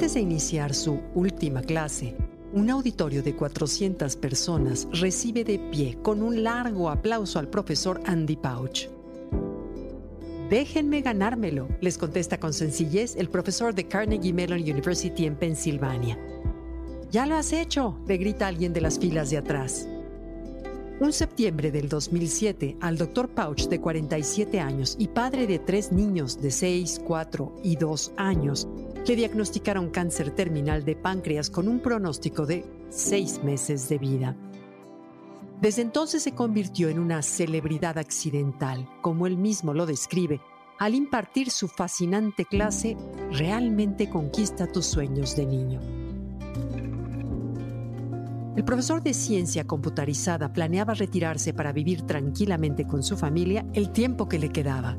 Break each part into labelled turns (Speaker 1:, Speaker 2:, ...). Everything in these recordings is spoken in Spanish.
Speaker 1: Antes de iniciar su última clase, un auditorio de 400 personas recibe de pie con un largo aplauso al profesor Andy Pauch. Déjenme ganármelo, les contesta con sencillez el profesor de Carnegie Mellon University en Pensilvania. Ya lo has hecho, le grita alguien de las filas de atrás. Un septiembre del 2007, al Dr. Pauch, de 47 años y padre de tres niños de 6, 4 y 2 años, le diagnosticaron cáncer terminal de páncreas con un pronóstico de seis meses de vida. Desde entonces se convirtió en una celebridad accidental, como él mismo lo describe. Al impartir su fascinante clase, realmente conquista tus sueños de niño. El profesor de ciencia computarizada planeaba retirarse para vivir tranquilamente con su familia el tiempo que le quedaba.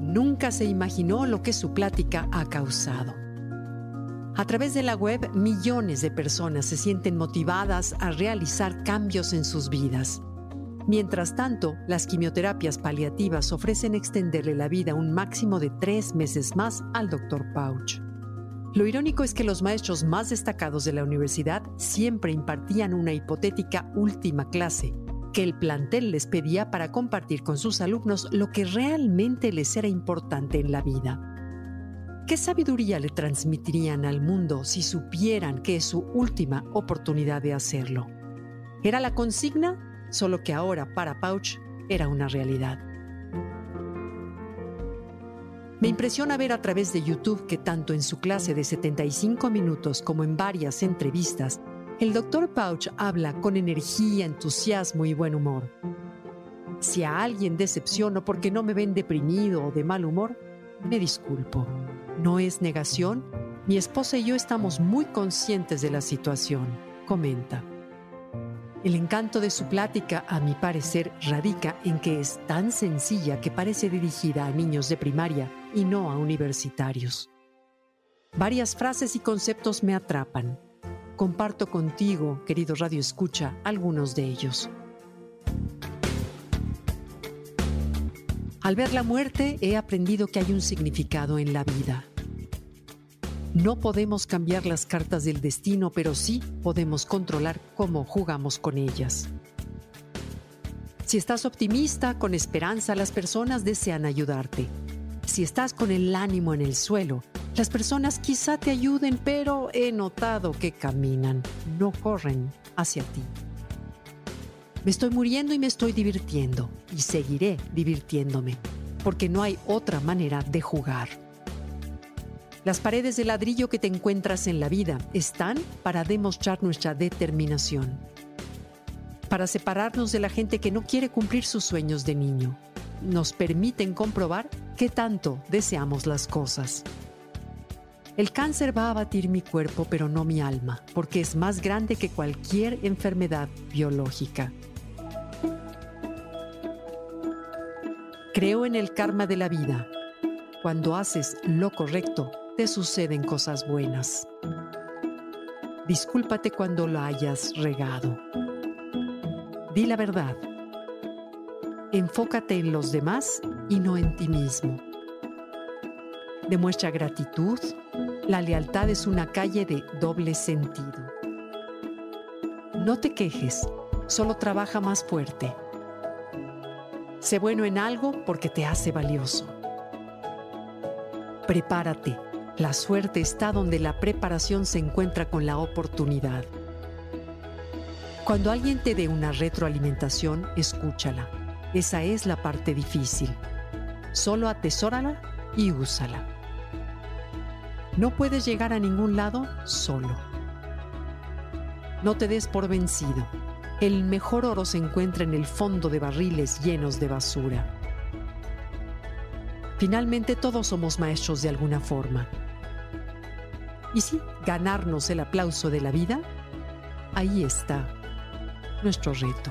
Speaker 1: Nunca se imaginó lo que su plática ha causado. A través de la web, millones de personas se sienten motivadas a realizar cambios en sus vidas. Mientras tanto, las quimioterapias paliativas ofrecen extenderle la vida un máximo de tres meses más al Dr. Pauch. Lo irónico es que los maestros más destacados de la universidad siempre impartían una hipotética última clase, que el plantel les pedía para compartir con sus alumnos lo que realmente les era importante en la vida. ¿Qué sabiduría le transmitirían al mundo si supieran que es su última oportunidad de hacerlo? ¿Era la consigna? Solo que ahora para Pauch era una realidad. Me impresiona ver a través de YouTube que tanto en su clase de 75 minutos como en varias entrevistas, el Dr. Pauch habla con energía, entusiasmo y buen humor. Si a alguien decepciono porque no me ven deprimido o de mal humor, me disculpo. No es negación, mi esposa y yo estamos muy conscientes de la situación, comenta. El encanto de su plática, a mi parecer, radica en que es tan sencilla que parece dirigida a niños de primaria y no a universitarios. Varias frases y conceptos me atrapan. Comparto contigo, querido Radio Escucha, algunos de ellos. Al ver la muerte he aprendido que hay un significado en la vida. No podemos cambiar las cartas del destino, pero sí podemos controlar cómo jugamos con ellas. Si estás optimista, con esperanza, las personas desean ayudarte. Si estás con el ánimo en el suelo, las personas quizá te ayuden, pero he notado que caminan, no corren hacia ti. Me estoy muriendo y me estoy divirtiendo, y seguiré divirtiéndome, porque no hay otra manera de jugar. Las paredes de ladrillo que te encuentras en la vida están para demostrar nuestra determinación, para separarnos de la gente que no quiere cumplir sus sueños de niño. Nos permiten comprobar qué tanto deseamos las cosas. El cáncer va a abatir mi cuerpo, pero no mi alma, porque es más grande que cualquier enfermedad biológica. Creo en el karma de la vida. Cuando haces lo correcto, te suceden cosas buenas. Discúlpate cuando lo hayas regado. Di la verdad. Enfócate en los demás y no en ti mismo. Demuestra gratitud. La lealtad es una calle de doble sentido. No te quejes, solo trabaja más fuerte. Sé bueno en algo porque te hace valioso. Prepárate la suerte está donde la preparación se encuentra con la oportunidad. Cuando alguien te dé una retroalimentación, escúchala. Esa es la parte difícil. Solo atesórala y úsala. No puedes llegar a ningún lado solo. No te des por vencido. El mejor oro se encuentra en el fondo de barriles llenos de basura. Finalmente todos somos maestros de alguna forma. Y sí, ganarnos el aplauso de la vida, ahí está nuestro reto.